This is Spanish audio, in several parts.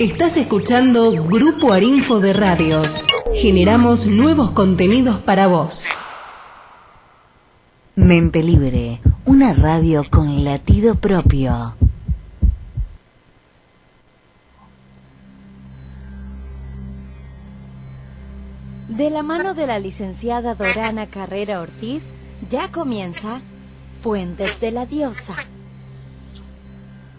Estás escuchando Grupo Arinfo de Radios. Generamos nuevos contenidos para vos. Mente Libre, una radio con latido propio. De la mano de la licenciada Dorana Carrera Ortiz, ya comienza Puentes de la Diosa.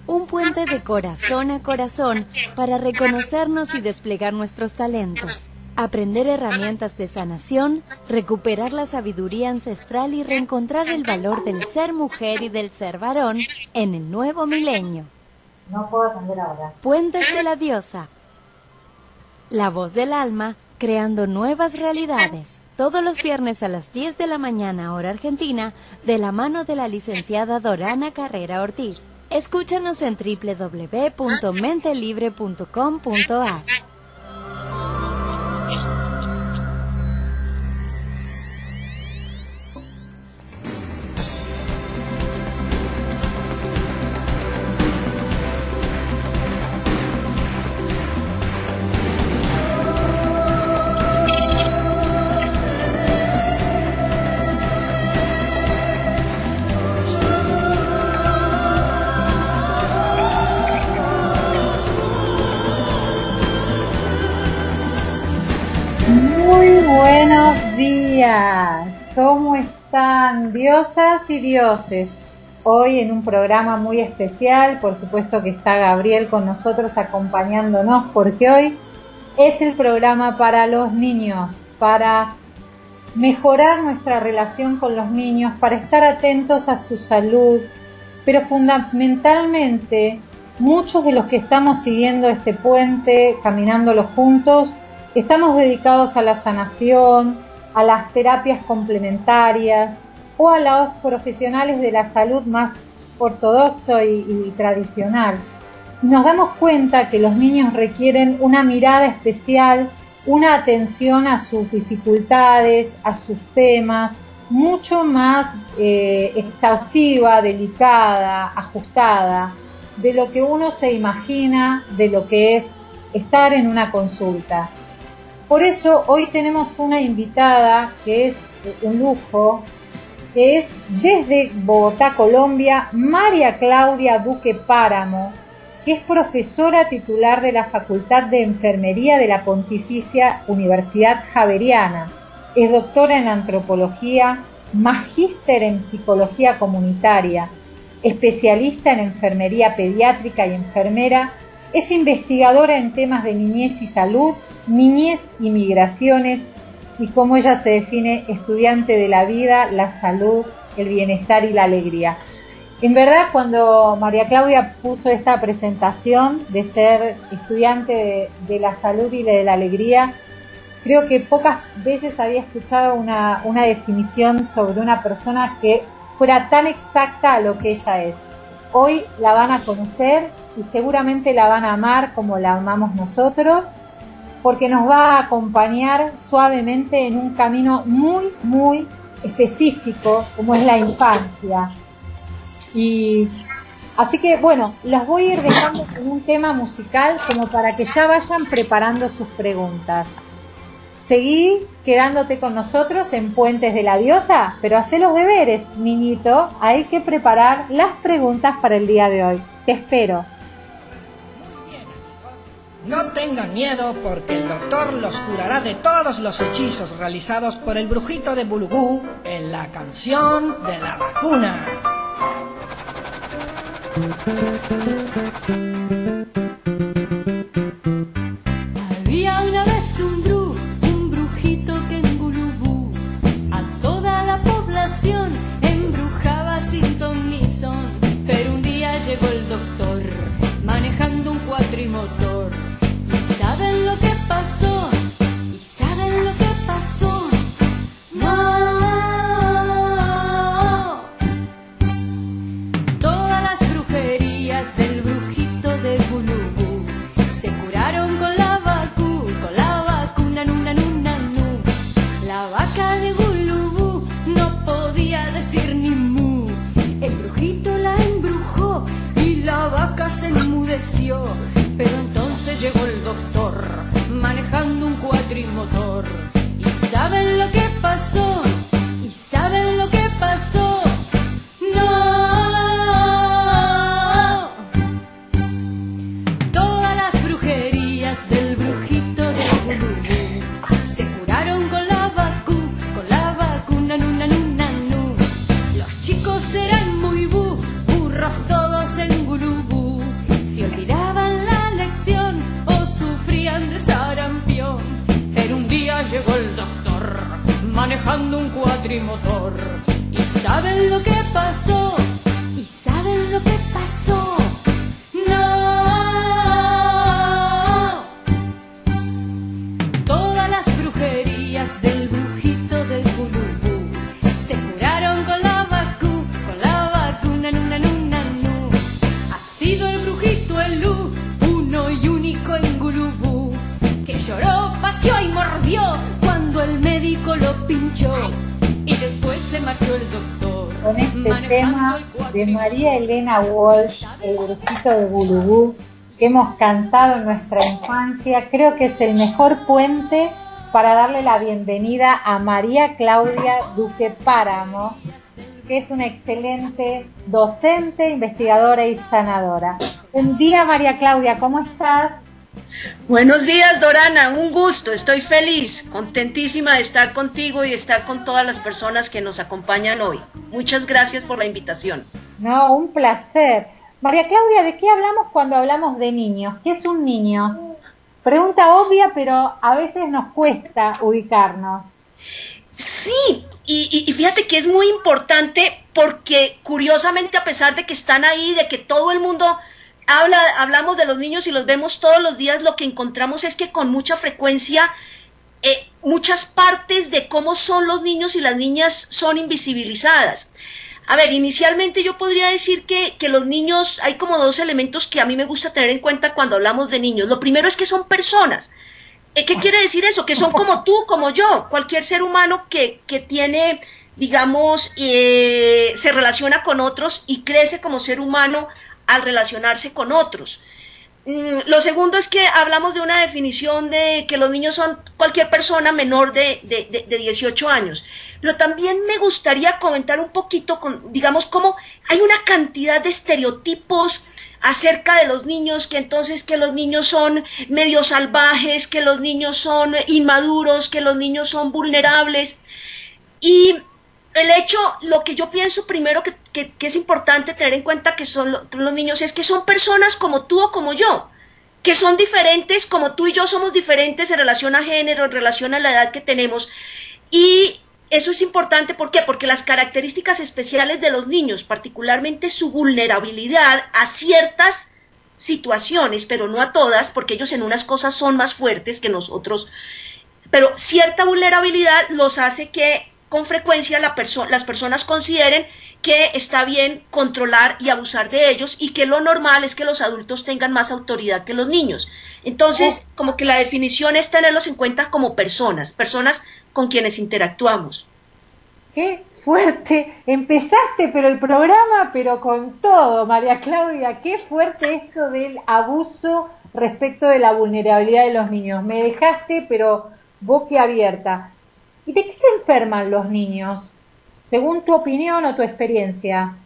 Un puente de corazón a corazón para reconocernos y desplegar nuestros talentos, aprender herramientas de sanación, recuperar la sabiduría ancestral y reencontrar el valor del ser mujer y del ser varón en el nuevo milenio. No puedo atender ahora. Puentes de la Diosa. La voz del alma creando nuevas realidades. Todos los viernes a las 10 de la mañana hora argentina, de la mano de la licenciada Dorana Carrera Ortiz. Escúchanos en www.mentelibre.com.ar. ¿Cómo están diosas y dioses? Hoy en un programa muy especial, por supuesto que está Gabriel con nosotros acompañándonos porque hoy es el programa para los niños, para mejorar nuestra relación con los niños, para estar atentos a su salud, pero fundamentalmente muchos de los que estamos siguiendo este puente, caminándolo juntos, estamos dedicados a la sanación, a las terapias complementarias o a los profesionales de la salud más ortodoxo y, tradicional. Nos damos cuenta que los niños requieren una mirada especial, una atención a sus dificultades, a sus temas, mucho más eh, exhaustiva, delicada, ajustada, de lo que uno se imagina de lo que es estar en una consulta. Por eso hoy tenemos una invitada que es un lujo, que es desde Bogotá, Colombia, María Claudia Duque Páramo, que es profesora titular de la Facultad de Enfermería de la Pontificia Universidad Javeriana. Es doctora en antropología, magíster en psicología comunitaria, especialista en enfermería pediátrica y enfermera, es investigadora en temas de niñez y salud niñez y migraciones y como ella se define estudiante de la vida, la salud, el bienestar y la alegría. En verdad, cuando María Claudia puso esta presentación de ser estudiante de, la salud y de la alegría, creo que pocas veces había escuchado una, una definición sobre una persona que fuera tan exacta a lo que ella es. Hoy la van a conocer y seguramente la van a amar como la amamos nosotros porque nos va a acompañar suavemente en un camino muy, muy específico como es la infancia. Y así que bueno, las voy a ir dejando con un tema musical como para que ya vayan preparando sus preguntas. Seguí quedándote con nosotros en Puentes de la Diosa, pero hacé los deberes, niñito. Hay que preparar las preguntas para el día de hoy. Te espero. No tengan miedo porque el doctor los curará de todos los hechizos realizados por el brujito de Bulugú en la canción de la vacuna. 14 llegó el doctor manejando un cuatrimotor. ¿Y saben lo que pasó? Manejando un cuadrimotor. ¿Y saben lo que pasó? ¿Y saben lo que pasó? Este tema de María Elena Walsh, El brujito de Bulubú, que hemos cantado en nuestra infancia, creo que es el mejor puente para darle la bienvenida a María Claudia Duque Páramo, que es una excelente docente, investigadora y sanadora. Un día, María Claudia, ¿cómo estás? Buenos días, Dorana. Un gusto. Estoy feliz, contentísima de estar contigo y de estar con todas las personas que nos acompañan hoy. Muchas gracias por la invitación. No, un placer. María Claudia, ¿de qué hablamos cuando hablamos de niños? ¿Qué es un niño? Pregunta obvia, pero a veces nos cuesta ubicarnos. Sí, y, y, fíjate que es muy importante porque curiosamente a pesar de que están ahí, de que todo el mundo habla, hablamos de los niños y los vemos todos los días, lo que encontramos es que con mucha frecuencia eh, muchas partes de cómo son los niños y las niñas son invisibilizadas. A ver, inicialmente yo podría decir que, que, los niños, hay como dos elementos que a mí me gusta tener en cuenta cuando hablamos de niños. Lo primero es que son personas. Eh, ¿Qué quiere decir eso? Que son como tú, como yo, cualquier ser humano que, que tiene, digamos, eh, se relaciona con otros y crece como ser humano al relacionarse con otros. Mm, lo segundo es que hablamos de una definición de que los niños son cualquier persona menor de, de, 18 años. Pero también me gustaría comentar un poquito, con, digamos, cómo hay una cantidad de estereotipos acerca de los niños, que entonces que los niños son medio salvajes, que los niños son inmaduros, que los niños son vulnerables. Y el hecho, lo que yo pienso primero que, es importante tener en cuenta que son los niños es que son personas como tú o como yo, que son diferentes, como tú y yo somos diferentes en relación a género, en relación a la edad que tenemos. Y eso es importante, ¿por qué? Porque las características especiales de los niños, particularmente su vulnerabilidad a ciertas situaciones, pero no a todas, porque ellos en unas cosas son más fuertes que nosotros, pero cierta vulnerabilidad los hace que con frecuencia las personas consideren que está bien controlar y abusar de ellos y que lo normal es que los adultos tengan más autoridad que los niños. Entonces, oh. como que la definición es tenerlos en cuenta como personas, personas con quienes interactuamos. Qué fuerte. Empezaste, pero el programa, pero con todo, María Claudia, qué fuerte esto del abuso respecto de la vulnerabilidad de los niños. Me dejaste, pero boquiabierta. ¿Y de qué se enferman los niños? Según tu opinión o tu experiencia.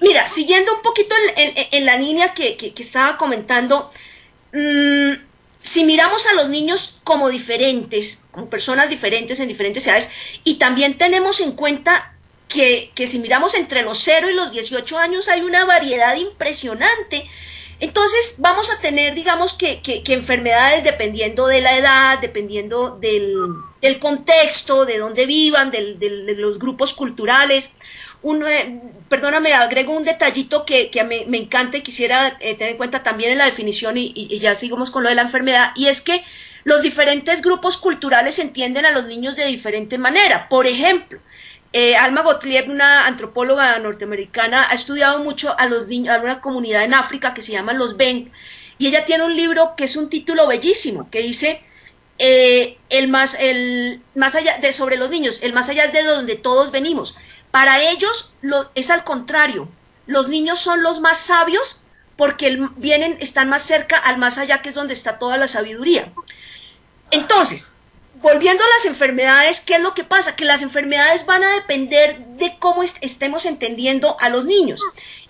mira, siguiendo un poquito en, la línea que, estaba comentando, mm, si miramos a los niños como diferentes, como personas diferentes en diferentes edades, y también tenemos en cuenta que, que si miramos entre los 0 y los 18 años hay una variedad impresionante entonces vamos a tener, digamos, que, enfermedades dependiendo de la edad, dependiendo del, contexto, de dónde vivan, de los grupos culturales. Perdóname, agrego un detallito que, me, me, encanta y quisiera eh, tener en cuenta también en la definición y, y, ya sigamos con lo de la enfermedad, y es que los diferentes grupos culturales entienden a los niños de diferente manera. Por ejemplo, eh, Alma Gottlieb, una antropóloga norteamericana, ha estudiado mucho a los niños, a una comunidad en África que se llama los Ben, y ella tiene un libro que es un título bellísimo, que dice eh, el más, el más allá de sobre los niños, el más allá de donde todos venimos. Para ellos lo, es al contrario, los niños son los más sabios porque vienen, están más cerca al más allá, que es donde está toda la sabiduría. Entonces, volviendo a las enfermedades, ¿qué es lo que pasa? Que las enfermedades van a depender de cómo estemos entendiendo a los niños.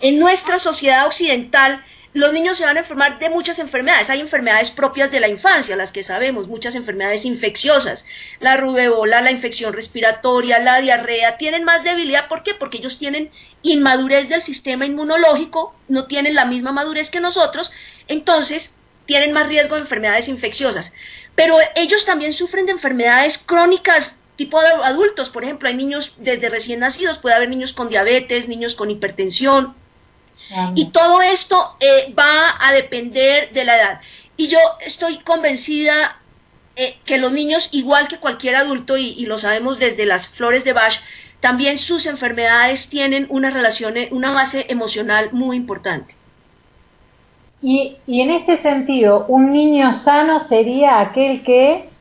En nuestra sociedad occidental, los niños se van a enfermar de muchas enfermedades. Hay enfermedades propias de la infancia, las que sabemos, muchas enfermedades infecciosas, la rubeola, la infección respiratoria, la diarrea, tienen más debilidad. ¿Por qué? Porque ellos tienen inmadurez del sistema inmunológico, no tienen la misma madurez que nosotros, entonces tienen más riesgo de enfermedades infecciosas. Pero ellos también sufren de enfermedades crónicas tipo de adultos, por ejemplo, hay niños desde recién nacidos, puede haber niños con diabetes, niños con hipertensión, y todo esto eh, va a depender de la edad. Y yo estoy convencida eh, que los niños, igual que cualquier adulto, y, lo sabemos desde las flores de Bach, también sus enfermedades tienen una relación, una base emocional muy importante. Y, y en este sentido, un niño sano sería aquel que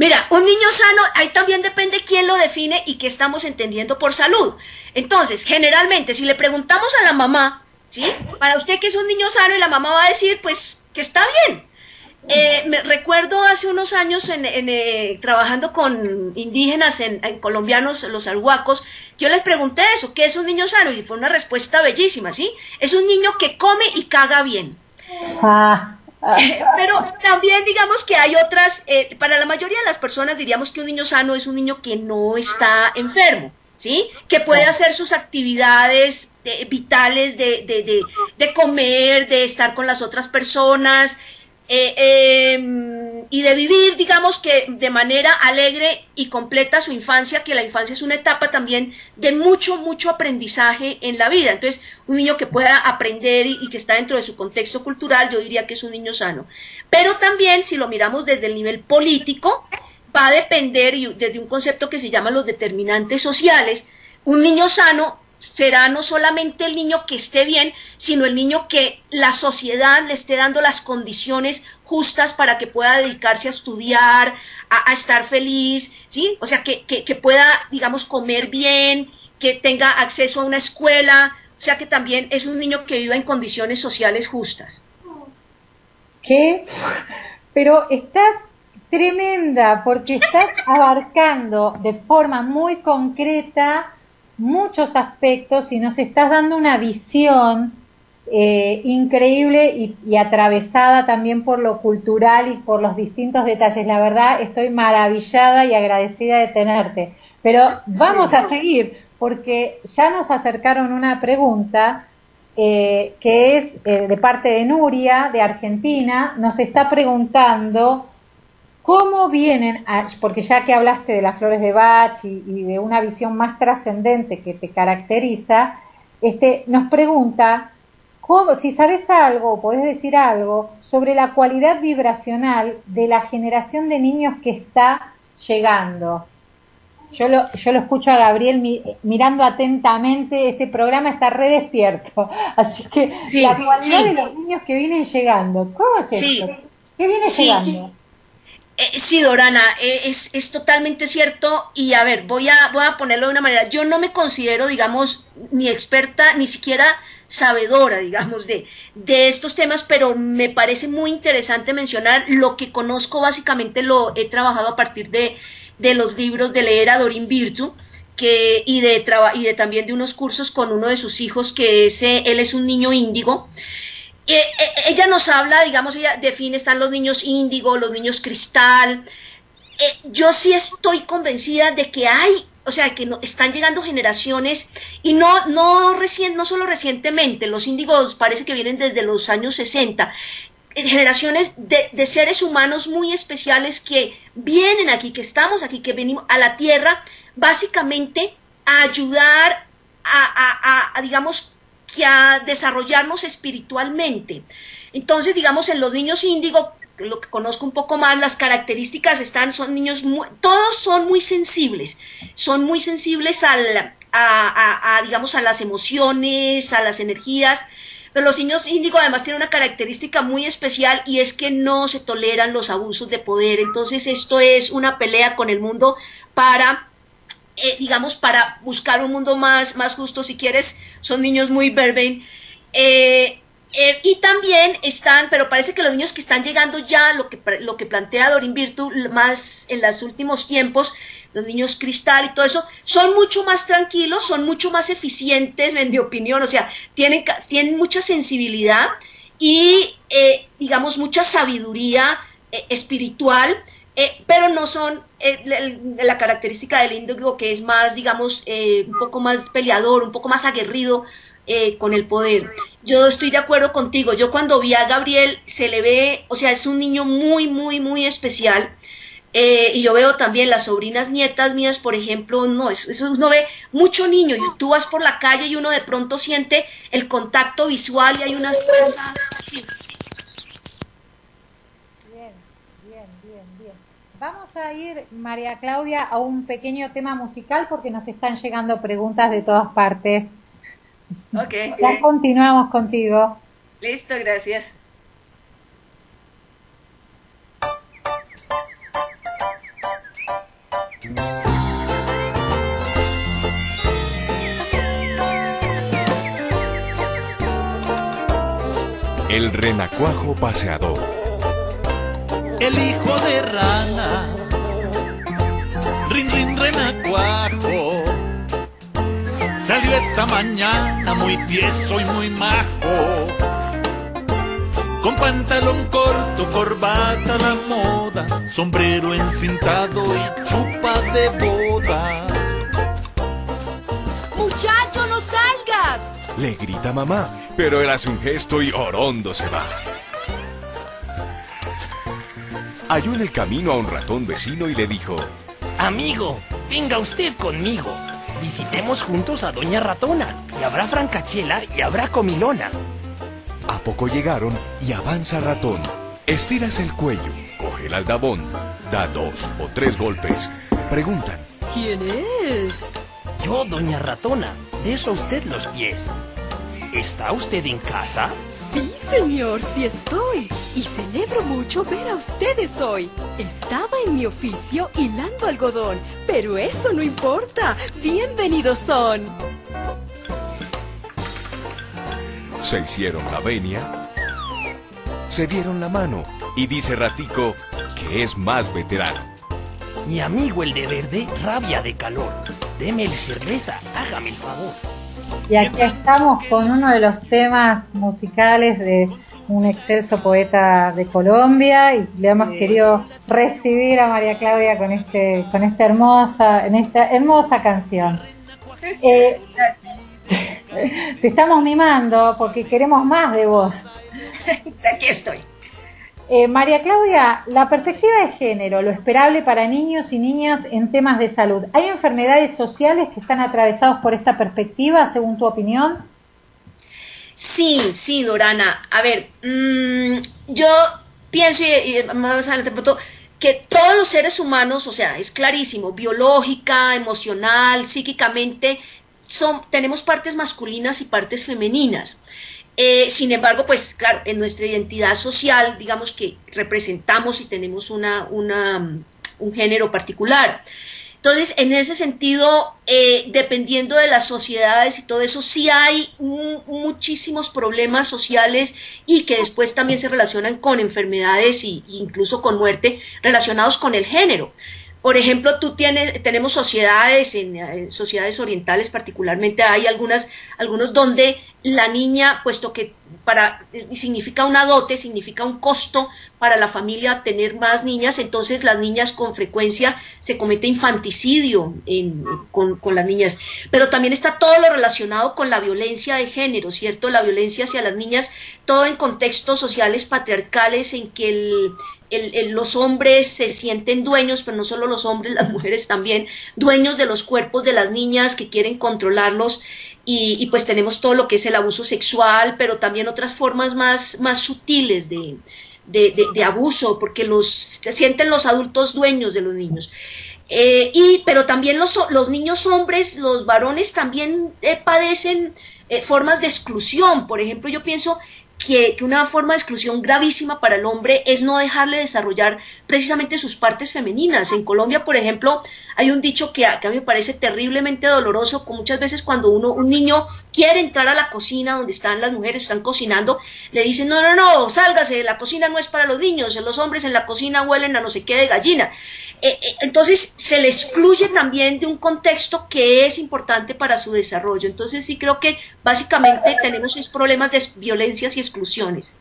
Mira, un niño sano, ahí también depende quién lo define y qué estamos entendiendo por salud. Entonces, generalmente, si le preguntamos a la mamá, ¿sí? Para usted que es un niño sano y la mamá va a decir, pues, que está bien. Eh, me recuerdo hace unos años en, eh, trabajando con indígenas en, colombianos, los alhuacos, yo les pregunté eso, ¿qué es un niño sano? Y fue una respuesta bellísima, ¿sí? Es un niño que come y caga bien. Ah. Pero también digamos que hay otras, eh, para la mayoría de las personas diríamos que un niño sano es un niño que no está enfermo, ¿sí? Que puede hacer sus actividades eh, vitales de, de, de, de, comer, de estar con las otras personas, eh, em, y de vivir, digamos que de manera alegre y completa su infancia, que la infancia es una etapa también de mucho, mucho aprendizaje en la vida. Entonces, un niño que pueda aprender y, que está dentro de su contexto cultural, yo diría que es un niño sano. Pero también, si lo miramos desde el nivel político, va a depender, y desde un concepto que se llama los determinantes sociales, un niño sano será no solamente el niño que esté bien, sino el niño que la sociedad le esté dando las condiciones justas para que pueda dedicarse a estudiar, a, estar feliz, ¿sí? O sea, que, que, pueda, digamos, comer bien, que tenga acceso a una escuela, o sea, que también es un niño que viva en condiciones sociales justas. ¿Qué? Pero estás tremenda porque estás abarcando de forma muy concreta muchos aspectos y nos estás dando una visión eh, increíble y, atravesada también por lo cultural y por los distintos detalles. La verdad, estoy maravillada y agradecida de tenerte. Pero vamos a seguir, porque ya nos acercaron una pregunta eh, que es eh, de parte de Nuria, de Argentina, nos está preguntando ¿Cómo vienen, porque ya que hablaste de las flores de Bach y, de una visión más trascendente que te caracteriza, este, nos pregunta cómo, si sabes algo podés decir algo sobre la cualidad vibracional de la generación de niños que está llegando. Yo lo, yo lo escucho a Gabriel mirando atentamente, este programa está re despierto, así que la cualidad de los niños que vienen llegando, ¿cómo es esto? ¿Qué viene llegando? Eh, sí, Dorana, eh, es, es, totalmente cierto y a ver, voy a, voy a ponerlo de una manera, yo no me considero, digamos, ni experta, ni siquiera sabedora, digamos, de, de estos temas, pero me parece muy interesante mencionar lo que conozco, básicamente lo he trabajado a partir de, de los libros de leer a Dorin Virtu, que, y, de, y de también de unos cursos con uno de sus hijos, que ese él es un niño índigo, eh, eh, ella nos habla, digamos, ella define, están los niños índigo, los niños cristal. Eh, yo sí estoy convencida de que hay, o sea, que no, están llegando generaciones y no, no, recién, no solo recientemente, los índigos parece que vienen desde los años 60, generaciones de, seres humanos muy especiales que vienen aquí, que estamos aquí, que venimos a la Tierra, básicamente a ayudar a digamos, que a desarrollarnos espiritualmente. Entonces, digamos, en los niños índigo, lo que conozco un poco más, las características están, son niños, todos son muy sensibles, son muy sensibles al, a, digamos, a las emociones, a las energías, pero los niños índigo además tienen una característica muy especial y es que no se toleran los abusos de poder. Entonces esto es una pelea con el mundo para eh, digamos, para buscar un mundo más, más justo, si quieres, son niños muy verben. Eh, eh, y también están, pero parece que los niños que están llegando ya, lo que, lo que plantea Dorin Virtu más en los últimos tiempos, los niños cristal y todo eso, son mucho más tranquilos, son mucho más eficientes, en mi opinión, o sea, tienen, tienen mucha sensibilidad y, eh, digamos, mucha sabiduría eh, espiritual, eh, pero no son la característica del índigo que es más, digamos, un poco más peleador, un poco más aguerrido con el poder. Yo estoy de acuerdo contigo, yo cuando vi a Gabriel se le ve, o sea, es un niño muy, muy, muy especial eh, y yo veo también las sobrinas nietas mías, por ejemplo, no, eso, eso, uno ve mucho niño y tú vas por la calle y uno de pronto siente el contacto visual y hay unas Bien, bien, bien, bien. Vamos a ir, María Claudia, a un pequeño tema musical porque nos están llegando preguntas de todas partes. Ok. Ya continuamos contigo. Listo, gracias. El renacuajo paseador. El hijo de rana. Rin, rin, renacuajo. Salió esta mañana muy tieso y muy majo. Con pantalón corto, corbata a la moda, sombrero encintado y chupa de boda. Muchacho, no salgas. Le grita mamá, pero él hace un gesto y orondo se va. Halló en el camino a un ratón vecino y le dijo, Amigo, venga usted conmigo. Visitemos juntos a Doña Ratona, y habrá francachela y habrá comilona. A poco llegaron y avanza ratón. Estiras el cuello, coge el aldabón, da dos o tres golpes. Preguntan. ¿Quién es? Yo, Doña Ratona, beso a usted los pies. ¿Está usted en casa? Sí, señor, sí estoy. Y celebro mucho ver a ustedes hoy. Estaba en mi oficio hilando algodón, pero eso no importa. Bienvenidos son. Se hicieron la venia, se dieron la mano y dice Ratico que es más veterano. Mi amigo el de verde rabia de calor. Deme el cerveza, hágame el favor. Y aquí estamos con uno de los temas musicales de un excelso poeta de Colombia y le hemos querido recibir a María Claudia con este con esta hermosa en esta hermosa canción. Eh, te estamos mimando porque queremos más de vos. Aquí estoy. Eh, María Claudia, la perspectiva de género, lo esperable para niños y niñas en temas de salud. ¿Hay enfermedades sociales que están atravesados por esta perspectiva, según tu opinión? Sí, sí, Dorana. A ver, mmm, yo pienso, y, y más adelante, que todos los seres humanos, o sea, es clarísimo, biológica, emocional, psíquicamente, son, tenemos partes masculinas y partes femeninas. Eh, sin embargo, pues claro, en nuestra identidad social, digamos que representamos y tenemos una, una, un género particular. Entonces, en ese sentido, eh, dependiendo de las sociedades y todo eso, sí hay muchísimos problemas sociales y que después también se relacionan con enfermedades e incluso con muerte relacionados con el género. Por ejemplo, tú tienes, tenemos sociedades, en, en, sociedades orientales particularmente, hay algunas, algunos donde la niña, puesto que para, significa una dote, significa un costo para la familia tener más niñas, entonces las niñas con frecuencia se comete infanticidio en, con, las niñas. Pero también está todo lo relacionado con la violencia de género, ¿cierto? La violencia hacia las niñas, todo en contextos sociales patriarcales en que el, los hombres se sienten dueños, pero no solo los hombres, las mujeres también, dueños de los cuerpos de las niñas que quieren controlarlos. Y, y, pues tenemos todo lo que es el abuso sexual, pero también otras formas más, más sutiles de, de, abuso, porque los, se sienten los adultos dueños de los niños. Eh, y, pero también los, los niños hombres, los varones también eh, padecen eh, formas de exclusión. Por ejemplo, yo pienso que, que, una forma de exclusión gravísima para el hombre es no dejarle desarrollar precisamente sus partes femeninas. En Colombia, por ejemplo, hay un dicho que a, que a mí me parece terriblemente doloroso, que muchas veces cuando uno, un niño quiere entrar a la cocina donde están las mujeres, están cocinando, le dicen, no, no, no, sálgase, la cocina no es para los niños, los hombres en la cocina huelen a no sé qué de gallina. Eh, eh, entonces se le excluye también de un contexto que es importante para su desarrollo. Entonces sí creo que básicamente tenemos esos problemas de violencias y exclusiones.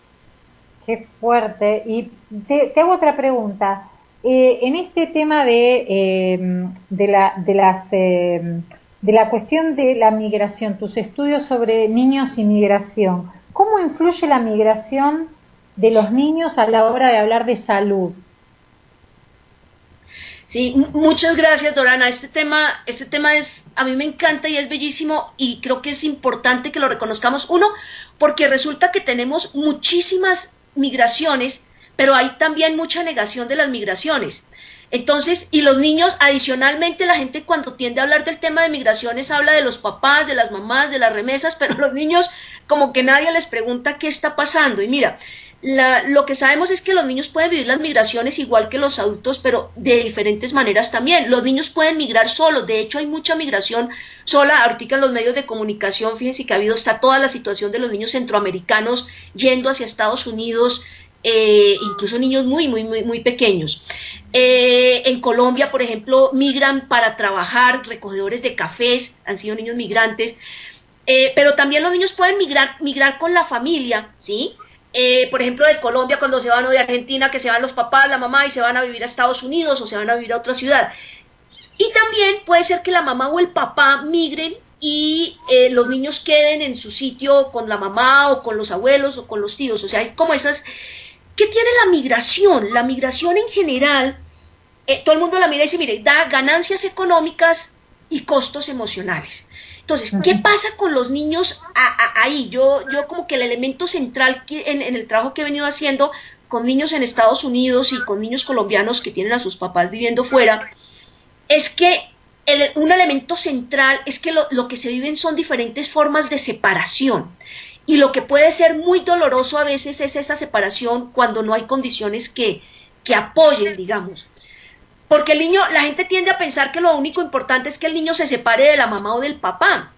Qué fuerte. Y te, hago otra pregunta. Eh, en este tema de, de, la, de, las, de la cuestión de la migración, tus estudios sobre niños y migración, ¿cómo influye la migración de los niños a la hora de hablar de salud? Sí, muchas gracias, Dorana. Este tema, este tema es, a mí me encanta y es bellísimo y creo que es importante que lo reconozcamos. Uno, porque resulta que tenemos muchísimas migraciones, pero hay también mucha negación de las migraciones. Entonces, y los niños, adicionalmente, la gente cuando tiende a hablar del tema de migraciones habla de los papás, de las mamás, de las remesas, pero los niños como que nadie les pregunta qué está pasando. Y mira, lo que sabemos es que los niños pueden vivir las migraciones igual que los adultos, pero de diferentes maneras también. Los niños pueden migrar solos, de hecho hay mucha migración sola. Ahorita en los medios de comunicación, fíjense que ha habido, está toda la situación de los niños centroamericanos yendo hacia Estados Unidos, eh, incluso niños muy, muy, muy, muy pequeños. Eh, en Colombia, por ejemplo, migran para trabajar, recogedores de cafés, han sido niños migrantes, eh, pero también los niños pueden migrar, migrar con la familia, ¿sí? Eh, por ejemplo, de Colombia, cuando se van o de Argentina, que se van los papás, la mamá y se van a vivir a Estados Unidos o se van a vivir a otra ciudad. Y también puede ser que la mamá o el papá migren y eh, los niños queden en su sitio con la mamá o con los abuelos o con los tíos. O sea, hay como esas... ¿Qué tiene la migración? La migración en general, eh, todo el mundo la mira y dice, mire, da ganancias económicas y costos emocionales. Entonces, ¿qué pasa con los niños ahí? Yo, yo como que el elemento central en, el trabajo que he venido haciendo con niños en Estados Unidos y con niños colombianos que tienen a sus papás viviendo fuera, es que un elemento central es que lo, que se viven son diferentes formas de separación. Y lo que puede ser muy doloroso a veces es esa separación cuando no hay condiciones que, que apoyen, digamos. Porque el niño, la gente tiende a pensar que lo único importante es que el niño se separe de la mamá o del papá.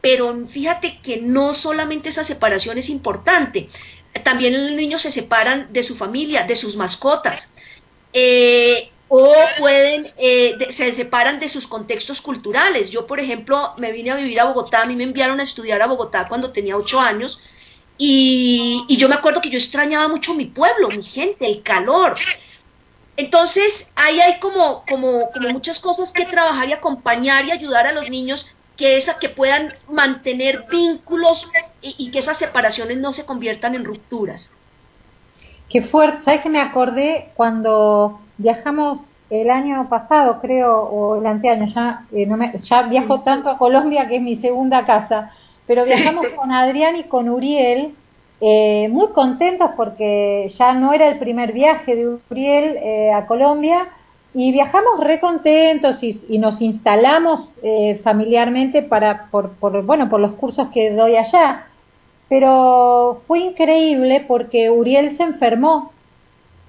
Pero fíjate que no solamente esa separación es importante, también los niños se separan de su familia, de sus mascotas. Eh, o pueden, eh, se separan de sus contextos culturales. Yo, por ejemplo, me vine a vivir a Bogotá, a mí me enviaron a estudiar a Bogotá cuando tenía ocho años, y, y yo me acuerdo que yo extrañaba mucho mi pueblo, mi gente, el calor. Entonces, ahí hay como, como, como muchas cosas que trabajar y acompañar y ayudar a los niños que, esa, que puedan mantener vínculos y, que esas separaciones no se conviertan en rupturas. Qué fuerte, ¿sabes que me acordé cuando viajamos el año pasado, creo, o el anteaño, ya, eh, no me, ya viajo tanto a Colombia que es mi segunda casa, pero viajamos con Adrián y con Uriel eh, muy contentos porque ya no era el primer viaje de Uriel eh, a Colombia y viajamos re contentos y, nos instalamos eh, familiarmente para por, bueno por los cursos que doy allá. Pero fue increíble porque Uriel se enfermó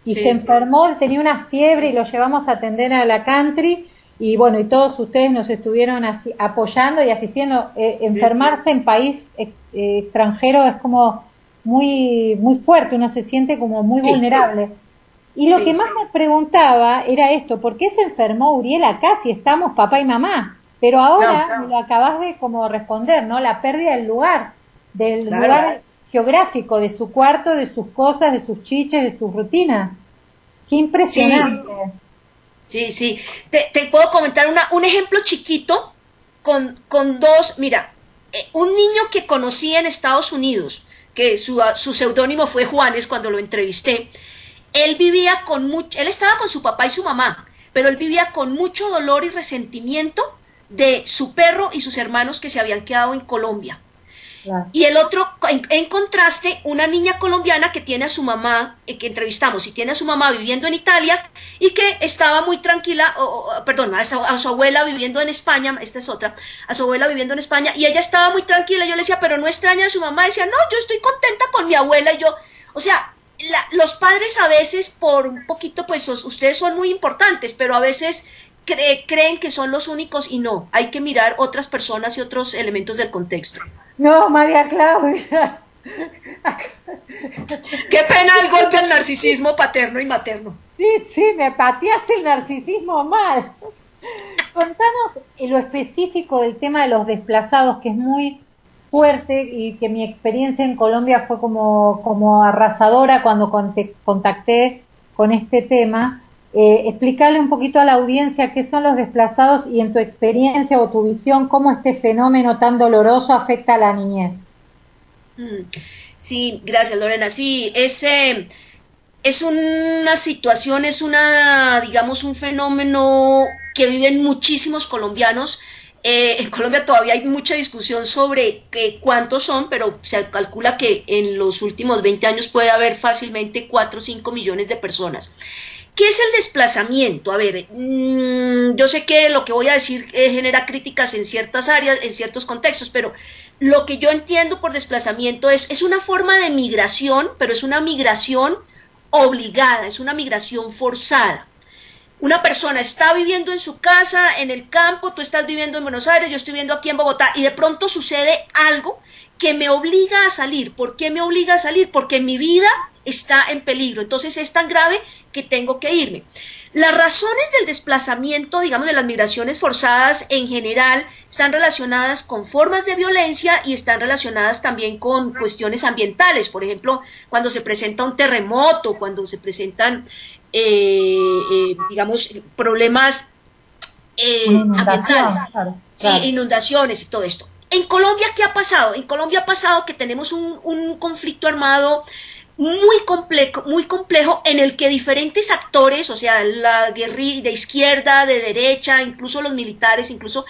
y se enfermó tenía una fiebre y lo llevamos a atender a la country y bueno y todos ustedes nos estuvieron así, apoyando y asistiendo. Enfermarse en país extranjero es como muy, muy fuerte, uno se siente como muy vulnerable. Y lo que más me preguntaba era esto, ¿por qué se enfermó Uriel acá si estamos papá y mamá? Pero ahora lo acabas de como responder, ¿no? La pérdida del lugar, del lugar geográfico, de su cuarto, de sus cosas, de sus chiches, de sus rutinas. Qué impresionante. Sí, sí. Te, puedo comentar una, un ejemplo chiquito con, con dos, mira, eh, un niño que conocí en Estados Unidos, que su, su seudónimo fue Juanes cuando lo entrevisté, él vivía con mucho, él estaba con su papá y su mamá, pero él vivía con mucho dolor y resentimiento de su perro y sus hermanos que se habían quedado en Colombia. Y el otro, en, contraste, una niña colombiana que tiene a su mamá, eh, que entrevistamos, y tiene a su mamá viviendo en Italia y que estaba muy tranquila, o, perdón, a su, abuela viviendo en España, esta es otra, a su abuela viviendo en España, y ella estaba muy tranquila. Yo le decía, pero no extraña a su mamá. Decía, no, yo estoy contenta con mi abuela. Y yo, o sea, los padres a veces, por un poquito, pues ustedes son muy importantes, pero a veces creen que son los únicos y no, hay que mirar otras personas y otros elementos del contexto. No, María Claudia. Qué pena el golpe al narcisismo paterno y materno. Sí, sí, me pateaste el narcisismo mal. Contanos lo específico del tema de los desplazados, que es muy fuerte y que mi experiencia en Colombia fue como, como arrasadora cuando contacté con este tema. Eh, explicarle un poquito a la audiencia qué son los desplazados y en tu experiencia o tu visión cómo este fenómeno tan doloroso afecta a la niñez. Mm, sí, gracias Lorena. Sí, ese es una situación, es una, digamos, un fenómeno que viven muchísimos colombianos. Eh, en Colombia todavía hay mucha discusión sobre cuántos son, pero se calcula que en los últimos 20 años puede haber fácilmente 4 o 5 millones de personas. ¿Qué es el desplazamiento? A ver, mm, yo sé que lo que voy a decir eh, genera críticas en ciertas áreas, en ciertos contextos, pero lo que yo entiendo por desplazamiento es, es una forma de migración, pero es una migración obligada, es una migración forzada. Una persona está viviendo en su casa, en el campo, tú estás viviendo en Buenos Aires, yo estoy viviendo aquí en Bogotá, y de pronto sucede algo que me obliga a salir. ¿Por qué me obliga a salir? Porque mi vida está en peligro. Entonces es tan grave que tengo que irme. Las razones del desplazamiento, digamos, de las migraciones forzadas en general están relacionadas con formas de violencia y están relacionadas también con cuestiones ambientales. Por ejemplo, cuando se presenta un terremoto, cuando se presentan, eh, eh, digamos, problemas eh, ambientales, inundaciones y todo esto. En Colombia, ¿qué ha pasado? En Colombia ha pasado que tenemos un, conflicto armado muy complejo, muy complejo en el que diferentes actores, o sea, la guerrilla de izquierda, de derecha, incluso los militares, incluso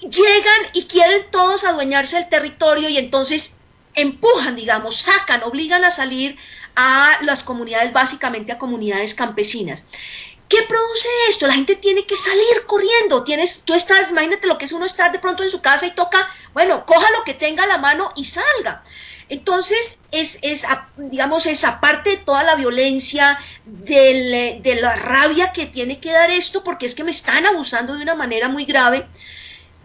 llegan y quieren todos adueñarse del territorio y entonces empujan, digamos, sacan, obligan a salir a las comunidades, básicamente a comunidades campesinas. ¿Qué produce esto? La gente tiene que salir corriendo. Tienes, tú estás, imagínate lo que es uno estar de pronto en su casa y toca, bueno, coja lo que tenga a la mano y salga. Entonces, es, es, digamos, esa parte de toda la violencia, de la rabia que tiene que dar esto, porque es que me están abusando de una manera muy grave.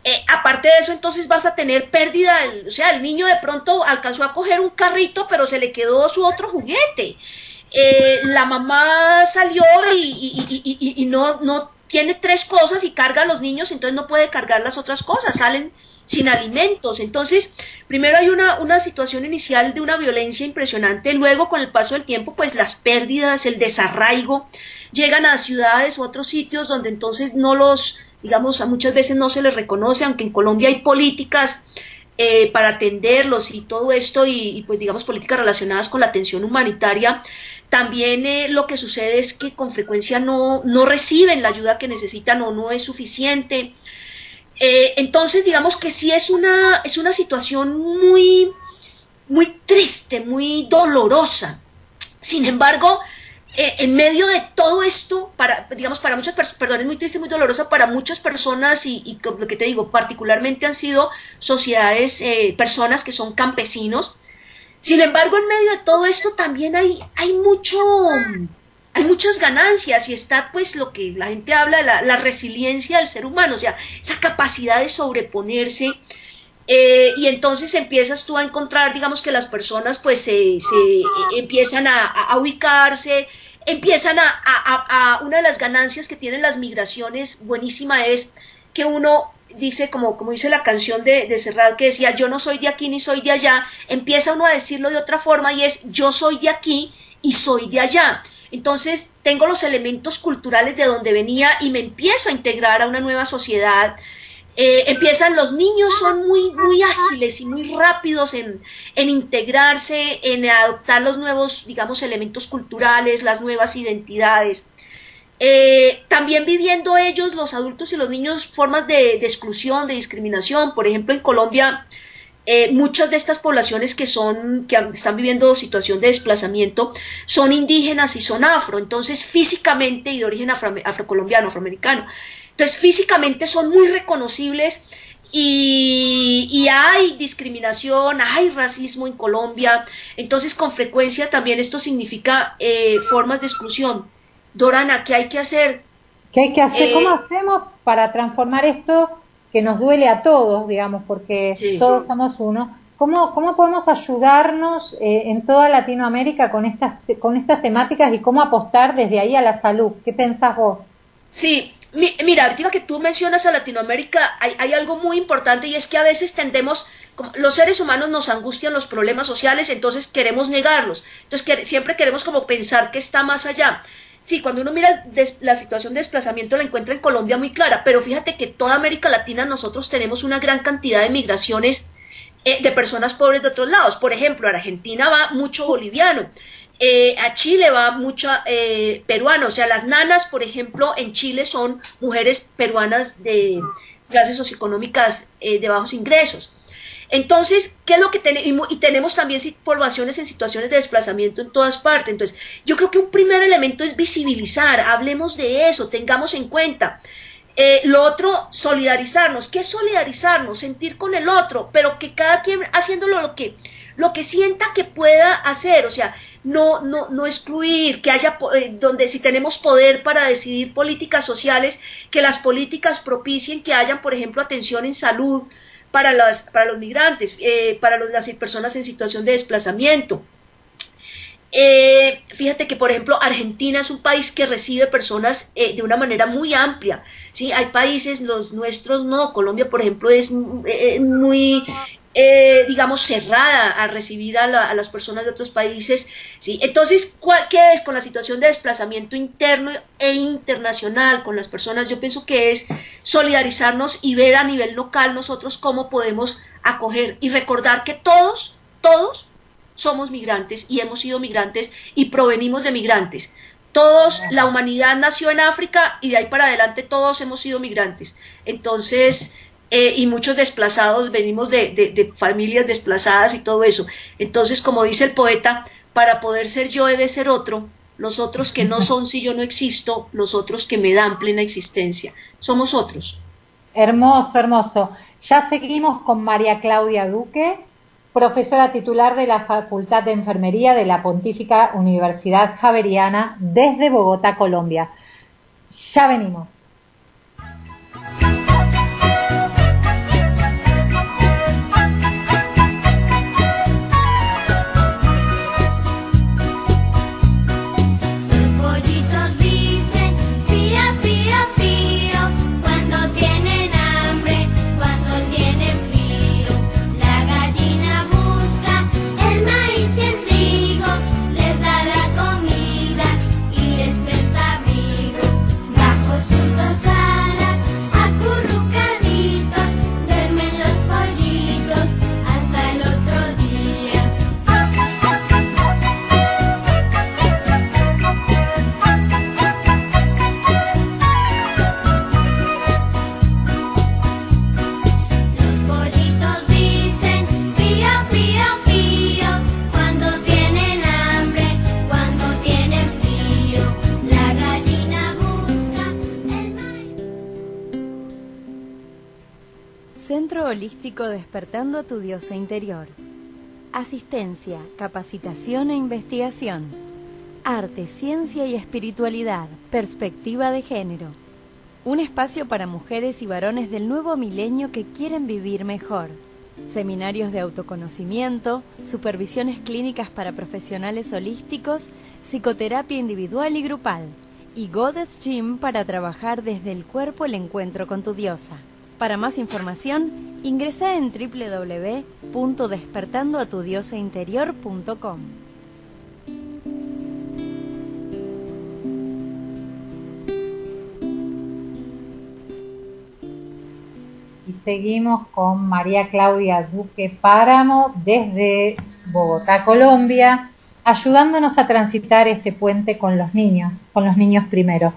Eh, aparte de eso, entonces vas a tener pérdida, o sea, el niño de pronto alcanzó a coger un carrito, pero se le quedó su otro juguete. Eh, la mamá salió y, y, no, no tiene tres cosas y carga a los niños, entonces no puede cargar las otras cosas, salen sin alimentos. Entonces, primero hay una, una situación inicial de una violencia impresionante, luego con el paso del tiempo, pues las pérdidas, el desarraigo, llegan a ciudades u otros sitios donde entonces no los, digamos, a muchas veces no se les reconoce, aunque en Colombia hay políticas eh, para atenderlos y todo esto, y, pues digamos políticas relacionadas con la atención humanitaria, también eh, lo que sucede es que con frecuencia no, no reciben la ayuda que necesitan o no es suficiente. Eh, entonces, digamos que sí es una, es una situación muy, muy triste, muy dolorosa. Sin embargo, eh, en medio de todo esto, para, digamos, para muchas personas, perdón, es muy triste, muy dolorosa para muchas personas y, lo que te digo, particularmente han sido sociedades, eh, personas que son campesinos. Sin embargo, en medio de todo esto también hay, hay mucho, hay muchas ganancias y está pues lo que la gente habla, la, la resiliencia del ser humano, o sea, esa capacidad de sobreponerse. Eh, y entonces empiezas tú a encontrar, digamos que las personas pues se, se empiezan a, ubicarse, empiezan a, a, una de las ganancias que tienen las migraciones buenísima es que uno dice, como, como dice la canción de, de Serrat que decía, yo no soy de aquí ni soy de allá, empieza uno a decirlo de otra forma y es, yo soy de aquí y soy de allá. Entonces tengo los elementos culturales de donde venía y me empiezo a integrar a una nueva sociedad. Eh, empiezan los niños son muy muy ágiles y muy rápidos en, en, integrarse en adoptar los nuevos digamos elementos culturales las nuevas identidades eh, también viviendo ellos los adultos y los niños formas de, exclusión de discriminación por ejemplo en Colombia eh, muchas de estas poblaciones que son que están viviendo situación de desplazamiento son indígenas y son afro, entonces físicamente y de origen afrocolombiano, afroamericano. Entonces físicamente son muy reconocibles y, hay discriminación, hay racismo en Colombia, entonces con frecuencia también esto significa eh, formas de exclusión. Dorana, ¿qué hay que hacer? ¿Qué hay que hacer? Eh, ¿Cómo hacemos para transformar esto que nos duele a todos, digamos, porque Sí. todos somos uno? ¿Cómo, cómo podemos ayudarnos eh, en toda Latinoamérica con estas, con estas temáticas y cómo apostar desde ahí a la salud? ¿Qué pensás vos? Sí, mi- mira, ahorita que tú mencionas a Latinoamérica, hay, hay algo muy importante y es que a veces tendemos, como los seres humanos nos angustian los problemas sociales, entonces queremos negarlos. Entonces que- siempre queremos como pensar que está más allá. Sí, cuando uno mira la situación de desplazamiento la encuentra en Colombia muy clara, pero fíjate que toda América Latina nosotros tenemos una gran cantidad de migraciones eh, de personas pobres de otros lados. Por ejemplo, a Argentina va mucho boliviano, eh, a Chile va mucha eh, peruano, o sea, las nanas, por ejemplo, en Chile son mujeres peruanas de clases socioeconómicas eh, de bajos ingresos. Entonces, ¿qué es lo que tenemos? Y tenemos también poblaciones en situaciones de desplazamiento en todas partes. Entonces, yo creo que un primer elemento es visibilizar, hablemos de eso, tengamos en cuenta. Eh, lo otro, solidarizarnos. ¿Qué es solidarizarnos? Sentir con el otro, pero que cada quien haciéndolo lo que, lo que sienta que pueda hacer, o sea, no, no, no excluir, que haya, eh, donde si tenemos poder para decidir políticas sociales, que las políticas propicien que hayan, por ejemplo, atención en salud para, las, para los migrantes, eh, para los- las personas en situación de desplazamiento. Eh, fíjate que, por ejemplo, Argentina es un país que recibe personas eh, de una manera muy amplia. ¿sí? Hay países, los nuestros no. Colombia, por ejemplo, es mm, eh, muy, eh, digamos, cerrada a recibir a, la- a las personas de otros países. ¿sí? Entonces, ¿cuál, ¿qué es con la situación de desplazamiento interno e internacional con las personas? Yo pienso que es solidarizarnos y ver a nivel local nosotros cómo podemos acoger y recordar que todos, todos, somos migrantes y hemos sido migrantes y provenimos de migrantes. Todos, la humanidad nació en África y de ahí para adelante todos hemos sido migrantes. Entonces, eh, y muchos desplazados, venimos de, de- de familias desplazadas y todo eso. Entonces, como dice el poeta, para poder ser yo he de ser otro, los otros que no son si yo no existo, los otros que me dan plena existencia. Somos otros. Hermoso, hermoso. Ya seguimos con María Claudia Duque, profesora titular de la Facultad de Enfermería de la Pontífica Universidad Javeriana desde Bogotá, Colombia. Ya venimos. Holístico Despertando a tu Diosa Interior. Asistencia, capacitación e investigación. Arte, ciencia y espiritualidad. Perspectiva de género. Un espacio para mujeres y varones del nuevo milenio que quieren vivir mejor. Seminarios de autoconocimiento, supervisiones clínicas para profesionales holísticos, psicoterapia individual y grupal. Y Goddess Gym para trabajar desde el cuerpo el encuentro con tu diosa. Para más información, ingresa en www.despertandoatudiosainterior.com. Y seguimos con María Claudia Duque Páramo desde Bogotá, Colombia, ayudándonos a transitar este puente con los niños, con los niños primero.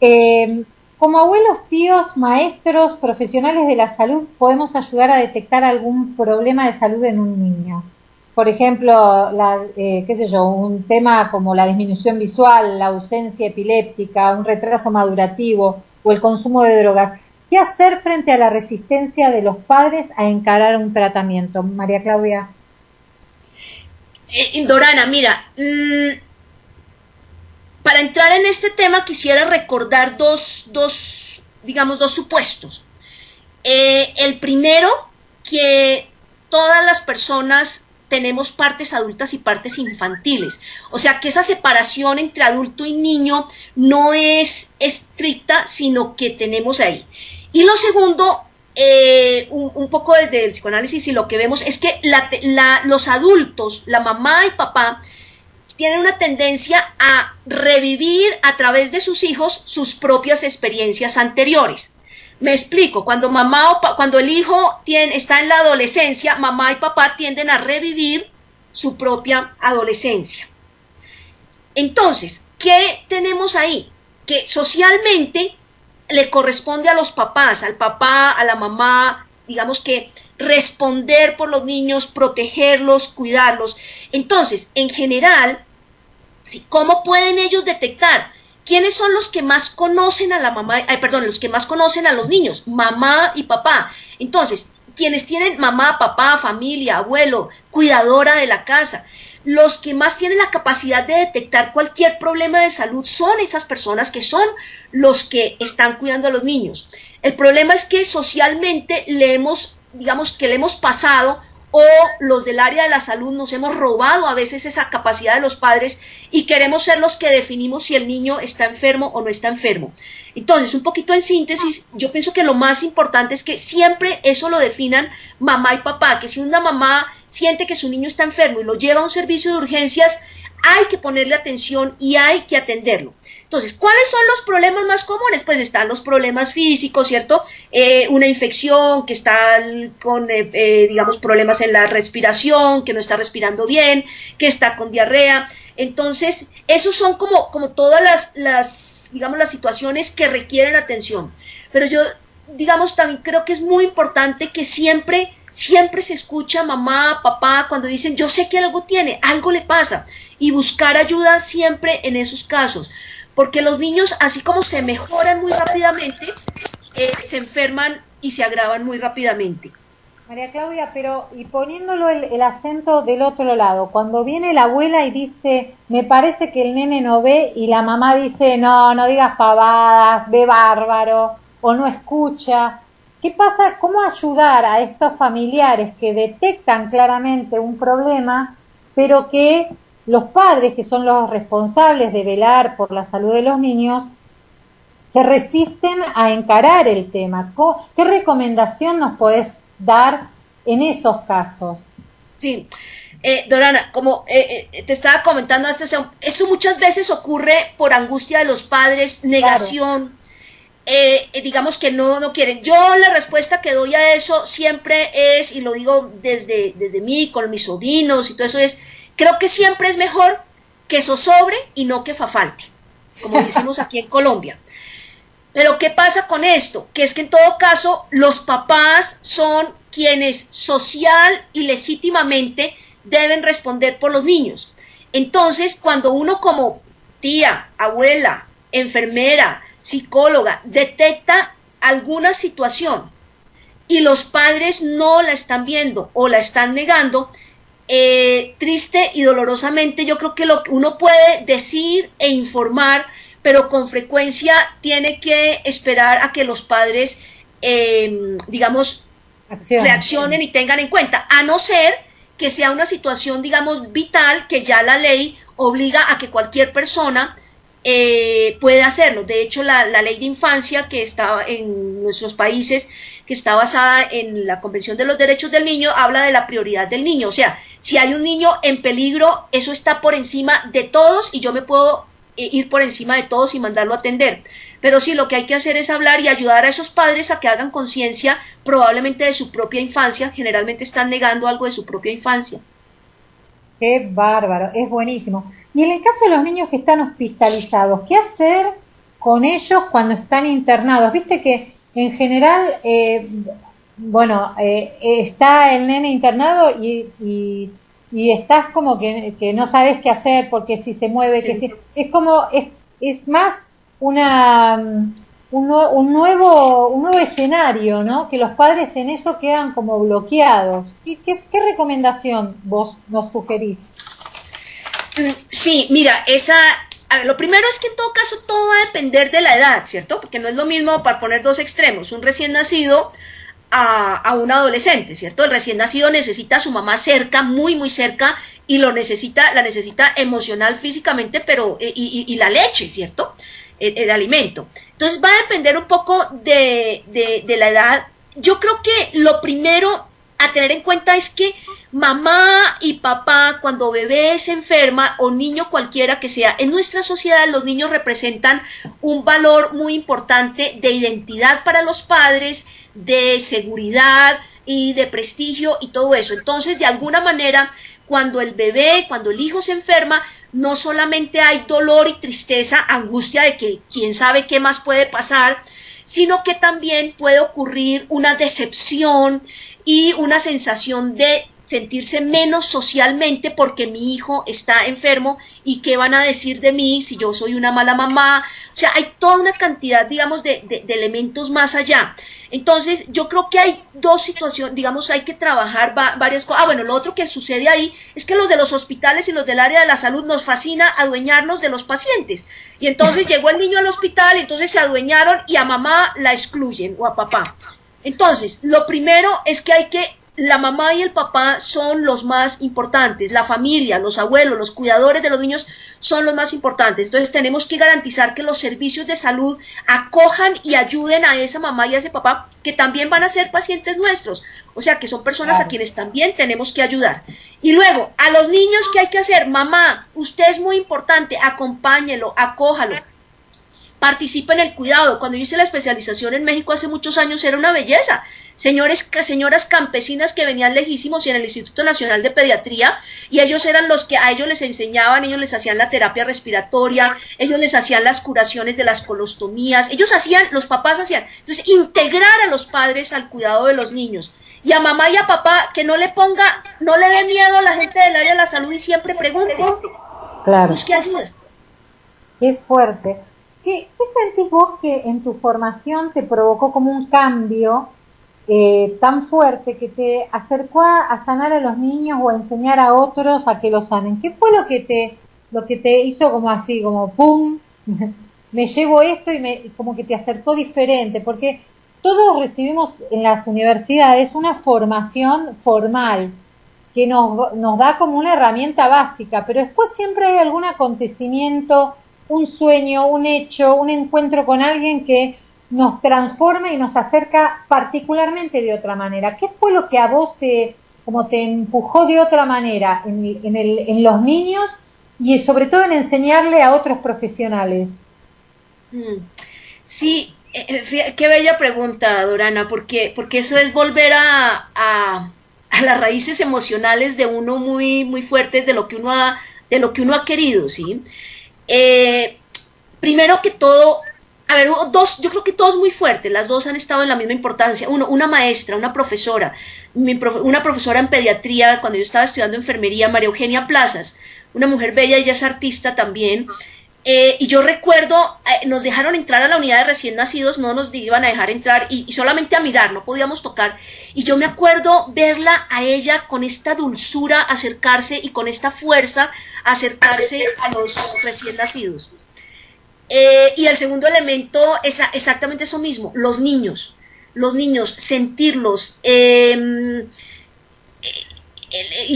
Eh, como abuelos, tíos, maestros, profesionales de la salud, podemos ayudar a detectar algún problema de salud en un niño. Por ejemplo, la, eh, qué sé yo, un tema como la disminución visual, la ausencia epiléptica, un retraso madurativo o el consumo de drogas. ¿Qué hacer frente a la resistencia de los padres a encarar un tratamiento? María Claudia. Eh, Dorana, mira, mm, para entrar en este tema quisiera recordar dos, dos digamos, dos supuestos. Eh, el primero, que todas las personas tenemos partes adultas y partes infantiles. O sea que esa separación entre adulto y niño no es estricta, sino que tenemos ahí. Y lo segundo, eh, un, poco desde el psicoanálisis y lo que vemos es que los adultos, la mamá y papá, tienen una tendencia a revivir a través de sus hijos sus propias experiencias anteriores. Me explico, cuando mamá o cuando el hijo está en la adolescencia, mamá y papá tienden a revivir su propia adolescencia. Entonces, ¿qué tenemos ahí? Que socialmente le corresponde a los papás, al papá, a la mamá, digamos que responder por los niños, protegerlos, cuidarlos. Entonces, en general, ¿cómo pueden ellos detectar? ¿Quiénes son los que más conocen a la mamá, ay, perdón, los que más conocen a los niños? Mamá y papá. Entonces, quienes tienen mamá, papá, familia, abuelo, cuidadora de la casa, los que más tienen la capacidad de detectar cualquier problema de salud son esas personas que son los que están cuidando a los niños. El problema es que socialmente le hemos, digamos que le hemos pasado o los del área de la salud nos hemos robado a veces esa capacidad de los padres y queremos ser los que definimos si el niño está enfermo o no está enfermo. Entonces, un poquito en síntesis, yo pienso que lo más importante es que siempre eso lo definan mamá y papá, que si una mamá siente que su niño está enfermo y lo lleva a un servicio de urgencias, hay que ponerle atención y hay que atenderlo. Entonces, ¿cuáles son los problemas más comunes? Pues están los problemas físicos, ¿cierto? Eh, una infección que está con, eh, eh, digamos, problemas en la respiración, que no está respirando bien, que está con diarrea. Entonces, esos son como, como todas las, las, digamos, las situaciones que requieren atención. Pero yo, digamos, también creo que es muy importante que siempre siempre se escucha mamá, papá cuando dicen yo sé que algo tiene, algo le pasa y buscar ayuda siempre en esos casos, porque los niños, así como se mejoran muy rápidamente, eh, se enferman y se agravan muy rápidamente. María Claudia, pero y poniéndolo el, acento del otro lado, cuando viene la abuela y dice, me parece que el nene no ve, y la mamá dice, no, no digas pavadas, ve bárbaro, o no escucha, ¿qué pasa? ¿Cómo ayudar a estos familiares que detectan claramente un problema, pero que los padres, que son los responsables de velar por la salud de los niños, se resisten a encarar el tema. ¿Qué recomendación nos podés dar en esos casos? Sí, eh, Dorana, como eh, eh, te estaba comentando, esto, esto muchas veces ocurre por angustia de los padres, negación, digamos que no, no quieren. Yo la respuesta que doy a eso siempre es, y lo digo desde, desde mí, con mis sobrinos y todo eso, es Creo que siempre es mejor que sobre y no que falte, como decimos aquí en Colombia. Pero ¿qué pasa con esto? Que es que en todo caso los papás son quienes social y legítimamente deben responder por los niños. Entonces, cuando uno como tía, abuela, enfermera, psicóloga, detecta alguna situación y los padres no la están viendo o la están negando, eh, triste y dolorosamente yo creo que lo que uno puede decir e informar, pero con frecuencia tiene que esperar a que los padres, em, digamos, reaccionen y tengan en cuenta, a no ser que sea una situación, digamos, vital, que ya la ley obliga a que cualquier persona eh, puede hacerlo. De hecho, la, ley de infancia que está en nuestros países que está basada en la Convención de los Derechos del Niño, habla de la prioridad del niño. O sea, si hay un niño en peligro, eso está por encima de todos y yo me puedo eh, ir por encima de todos y mandarlo a atender. Pero sí, lo que hay que hacer es hablar y ayudar a esos padres a que hagan conciencia probablemente de su propia infancia. Generalmente están negando algo de su propia infancia. Qué bárbaro, es buenísimo. Y en el caso de los niños que están hospitalizados, ¿qué hacer con ellos cuando están internados? Viste que en general, eh, bueno, eh, está el nene internado y, y, estás como que, no sabes qué hacer porque si se mueve, que si, es como, es, es más una, un, un, nuevo, un nuevo escenario, ¿no? Que los padres en eso quedan como bloqueados. ¿Y qué, qué recomendación vos nos sugerís? Sí, mira, esa a ver, lo primero es que en todo caso todo va a depender de la edad, ¿cierto? Porque no es lo mismo para poner dos extremos, un recién nacido a, a un adolescente, ¿cierto? El recién nacido necesita a su mamá cerca, muy, muy cerca, y lo necesita, la necesita emocional, físicamente, pero, eh, y, la leche, ¿cierto? El, el alimento. Entonces va a depender un poco de, de, de la edad. Yo creo que lo primero a tener en cuenta es que mamá y papá, cuando bebé se enferma o niño cualquiera que sea, en nuestra sociedad los niños representan un valor muy importante de identidad para los padres, de seguridad y de prestigio y todo eso. Entonces, de alguna manera, cuando el bebé, cuando el hijo se enferma, no solamente hay dolor y tristeza, angustia de que quién sabe qué más puede pasar, sino que también puede ocurrir una decepción y una sensación de sentirse menos socialmente porque mi hijo está enfermo y qué van a decir de mí si yo soy una mala mamá. O sea, hay toda una cantidad, digamos, de, de- de elementos más allá. Entonces, yo creo que hay dos situaciones, digamos, hay que trabajar va- varias cosas. Ah, bueno, lo otro que sucede ahí es que los de los hospitales y los del área de la salud nos fascina adueñarnos de los pacientes. Y entonces llegó el niño al hospital, y entonces se adueñaron y a mamá la excluyen o a papá. Entonces, lo primero es que hay que, la mamá y el papá son los más importantes, la familia, los abuelos, los cuidadores de los niños son los más importantes. Entonces, tenemos que garantizar que los servicios de salud acojan y ayuden a esa mamá y a ese papá que también van a ser pacientes nuestros. O sea, que son personas a quienes también tenemos que ayudar. Y luego, a los niños, ¿qué hay que hacer? Mamá, usted es muy importante, acompáñelo, acójalo participa en el cuidado. Cuando yo hice la especialización en México hace muchos años era una belleza. Señores, señoras campesinas que venían lejísimos y en el Instituto Nacional de Pediatría y ellos eran los que a ellos les enseñaban, ellos les hacían la terapia respiratoria, ellos les hacían las curaciones de las colostomías, ellos hacían, los papás hacían. Entonces, integrar a los padres al cuidado de los niños. Y a mamá y a papá que no le ponga, no le dé miedo a la gente del área de la salud y siempre pregunte. Claro. Busque ayuda. Qué fuerte. ¿Qué, sentís vos que en tu formación te provocó como un cambio eh, tan fuerte que te acercó a, sanar a los niños o a enseñar a otros a que los sanen? ¿Qué fue lo que te lo que te hizo como así, como pum, me llevo esto y me como que te acercó diferente? Porque todos recibimos en las universidades una formación formal que nos, nos da como una herramienta básica, pero después siempre hay algún acontecimiento, un sueño, un hecho, un encuentro con alguien que nos transforma y nos acerca particularmente de otra manera. ¿Qué fue lo que a vos te, como te empujó de otra manera en, en, el, en los niños y sobre todo en enseñarle a otros profesionales? Mm. Sí, eh, eh, qué bella pregunta, Dorana, porque, porque eso es volver a, a, a las raíces emocionales de uno muy, muy fuertes de lo que uno ha, de lo que uno ha querido, ¿sí? Eh, primero que todo, a ver, dos, yo creo que todos muy fuertes, las dos han estado en la misma importancia. Uno, una maestra, una profesora, profe- una profesora en pediatría cuando yo estaba estudiando enfermería, María Eugenia Plazas, una mujer bella, ella es artista también. Eh, y yo recuerdo, eh, nos dejaron entrar a la unidad de recién nacidos, no nos iban a dejar entrar y, solamente a mirar, no podíamos tocar. Y yo me acuerdo verla a ella con esta dulzura acercarse y con esta fuerza acercarse a los recién nacidos. Eh, y el segundo elemento es exactamente eso mismo, los niños. Los niños, sentirlos. y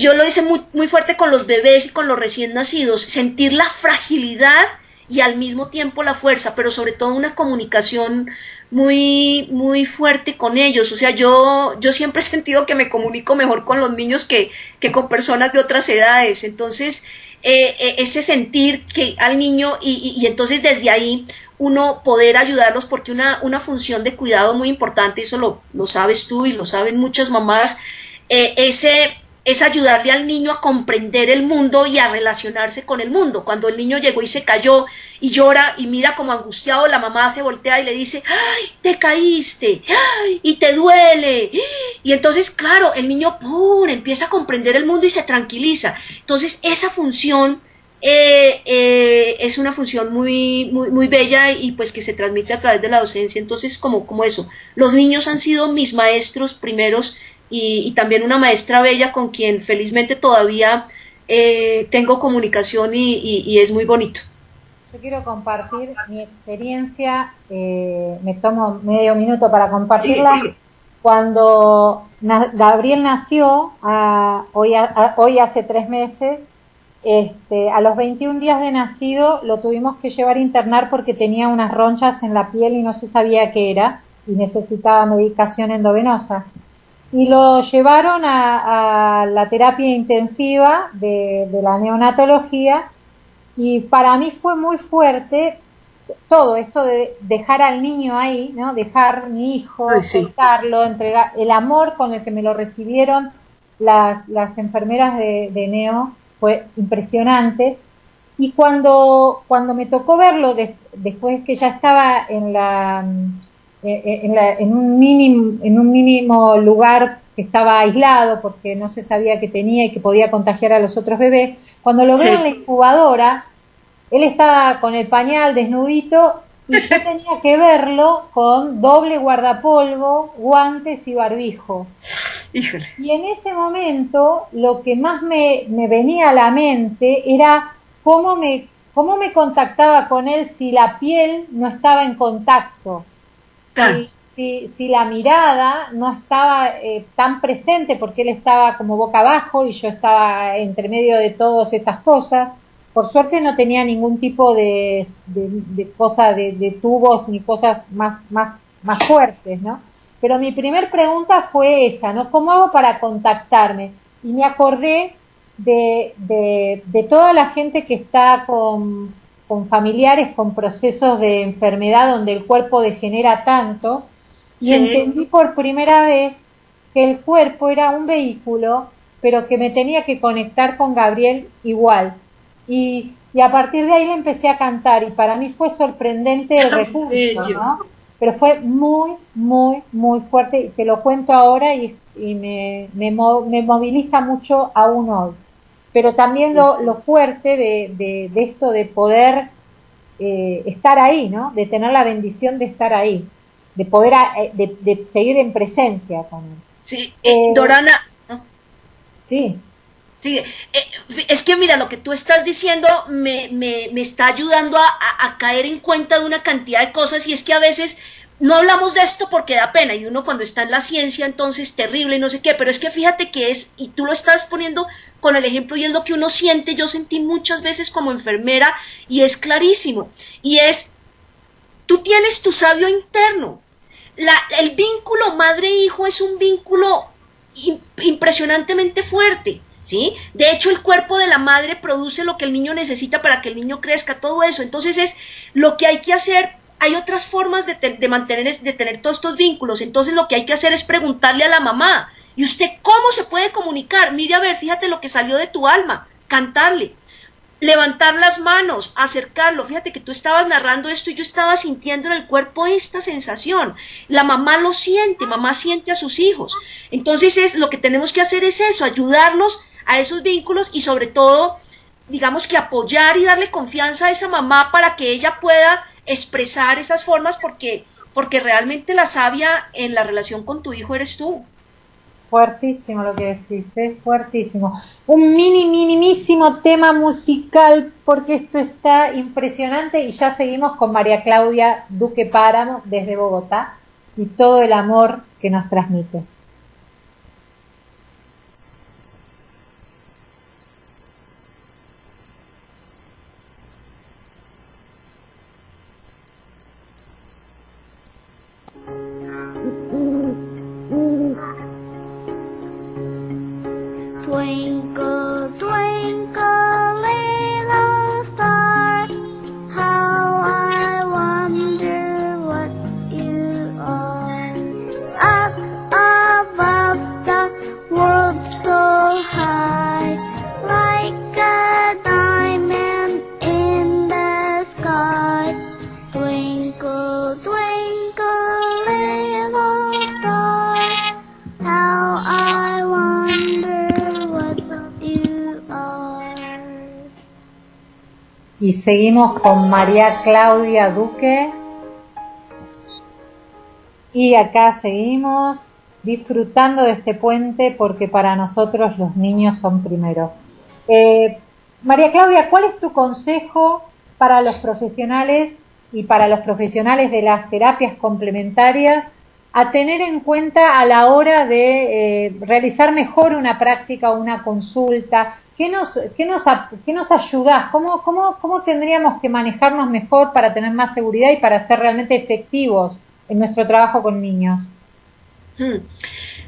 yo lo hice muy, muy fuerte con los bebés y con los recién nacidos, sentir la fragilidad y al mismo tiempo la fuerza, pero sobre todo una comunicación muy, muy fuerte con ellos. O sea, yo, yo siempre he sentido que me comunico mejor con los niños que, que con personas de otras edades. Entonces, eh, eh, ese sentir que al niño y, y- entonces desde ahí uno poder ayudarlos porque una, una función de cuidado muy importante, eso lo, lo sabes tú y lo saben muchas mamás, eh, ese es ayudarle al niño a comprender el mundo y a relacionarse con el mundo. Cuando el niño llegó y se cayó y llora y mira como angustiado, la mamá se voltea y le dice, ¡ay, te caíste! ¡ay, y te duele! Y entonces, claro, el niño ¡pum! empieza a comprender el mundo y se tranquiliza. Entonces, esa función eh, eh, es una función muy, muy, muy bella y pues que se transmite a través de la docencia. Entonces, como, como eso, los niños han sido mis maestros primeros y, y también una maestra bella con quien felizmente todavía eh, tengo comunicación y, y- y es muy bonito. Yo quiero compartir mi experiencia, eh, me tomo medio minuto para compartirla. Cuando Gabriel nació, a- hoy, a- hoy hace tres meses, este, a los 21 días de nacido lo tuvimos que llevar a internar porque tenía unas ronchas en la piel y no se sabía qué era y necesitaba medicación endovenosa. Y lo llevaron a, a la terapia intensiva de, de la neonatología y para mí fue muy fuerte todo esto de dejar al niño ahí, ¿no? Dejar mi hijo, Ay, sí. soltarlo, entregar el amor con el que me lo recibieron las, las enfermeras de, de Neo fue impresionante. Y cuando, cuando me tocó verlo des- después que ya estaba en la, eh, en, la- en un mínimo, en un mínimo lugar que estaba aislado porque no se sabía que tenía y que podía contagiar a los otros bebés, cuando lo veo Sí. en la incubadora, él estaba con el pañal desnudito y yo tenía que verlo con doble guardapolvo, guantes y barbijo. Híjole. Y en ese momento lo que más me, me venía a la mente era cómo me, cómo me contactaba con él si la piel no estaba en contacto, Si, si, la mirada no estaba eh, tan presente porque él estaba como boca abajo y yo estaba entre medio de todas estas cosas. Por suerte no tenía ningún tipo de, de, de cosa de, de tubos ni cosas más, más, más fuertes, ¿no? Pero mi primer pregunta fue esa, ¿no? ¿Cómo hago para contactarme? Y me acordé de, de, de toda la gente que está con, con familiares con procesos de enfermedad donde el cuerpo degenera tanto y Sí. entendí por primera vez que el cuerpo era un vehículo, pero que me tenía que conectar con Gabriel igual. Y, y a partir de ahí le empecé a cantar y para mí fue sorprendente el recurso. ¿no? Pero fue muy, muy, muy fuerte y te lo cuento ahora y, y me, me, me moviliza mucho aún hoy. Pero también lo, lo fuerte de, de, de esto de poder eh, estar ahí, ¿no? De tener la bendición de estar ahí, de poder a- eh, de, de seguir en presencia con él. Sí, eh, Dorana, ¿no? Sí, Sí, eh, es que mira, lo que tú estás diciendo me, me, me está ayudando a, a- a caer en cuenta de una cantidad de cosas y es que a veces no hablamos de esto porque da pena y uno cuando está en la ciencia entonces terrible y no sé qué, pero es que fíjate que es, y tú lo estás poniendo con el ejemplo y es lo que uno siente, yo sentí muchas veces como enfermera y es clarísimo, y es, tú tienes tu sabio interno, la, el vínculo madre-hijo es un vínculo im- impresionantemente fuerte, ¿sí? De hecho, el cuerpo de la madre produce lo que el niño necesita para que el niño crezca, todo eso. Entonces es lo que hay que hacer. Hay otras formas de, te- de mantener, de tener todos estos vínculos. Entonces lo que hay que hacer es preguntarle a la mamá. ¿Y usted cómo se puede comunicar? Mire, a ver, fíjate lo que salió de tu alma. Cantarle levantar las manos, acercarlo. Fíjate que tú estabas narrando esto y yo estaba sintiendo en el cuerpo esta sensación. La mamá lo siente, mamá siente a sus hijos. Entonces es lo que tenemos que hacer es eso, ayudarlos a esos vínculos y sobre todo, digamos que apoyar y darle confianza a esa mamá para que ella pueda expresar esas formas porque porque realmente la sabia en la relación con tu hijo eres tú. fuertísimo lo que decís, es fuertísimo. Un mini, minimísimo tema musical porque esto está impresionante y ya seguimos con María Claudia Duque Páramo desde Bogotá y todo el amor que nos transmite. Seguimos con María Claudia Duque. Y acá seguimos disfrutando de este puente porque para nosotros los niños son primero. Eh, María Claudia, ¿cuál es tu consejo para los profesionales y para los profesionales de las terapias complementarias a tener en cuenta a la hora de eh, realizar mejor una práctica o una consulta? ¿Qué nos, qué nos, qué nos ayudás? ¿Cómo, cómo, ¿Cómo tendríamos que manejarnos mejor para tener más seguridad y para ser realmente efectivos en nuestro trabajo con niños? Hmm. Eh,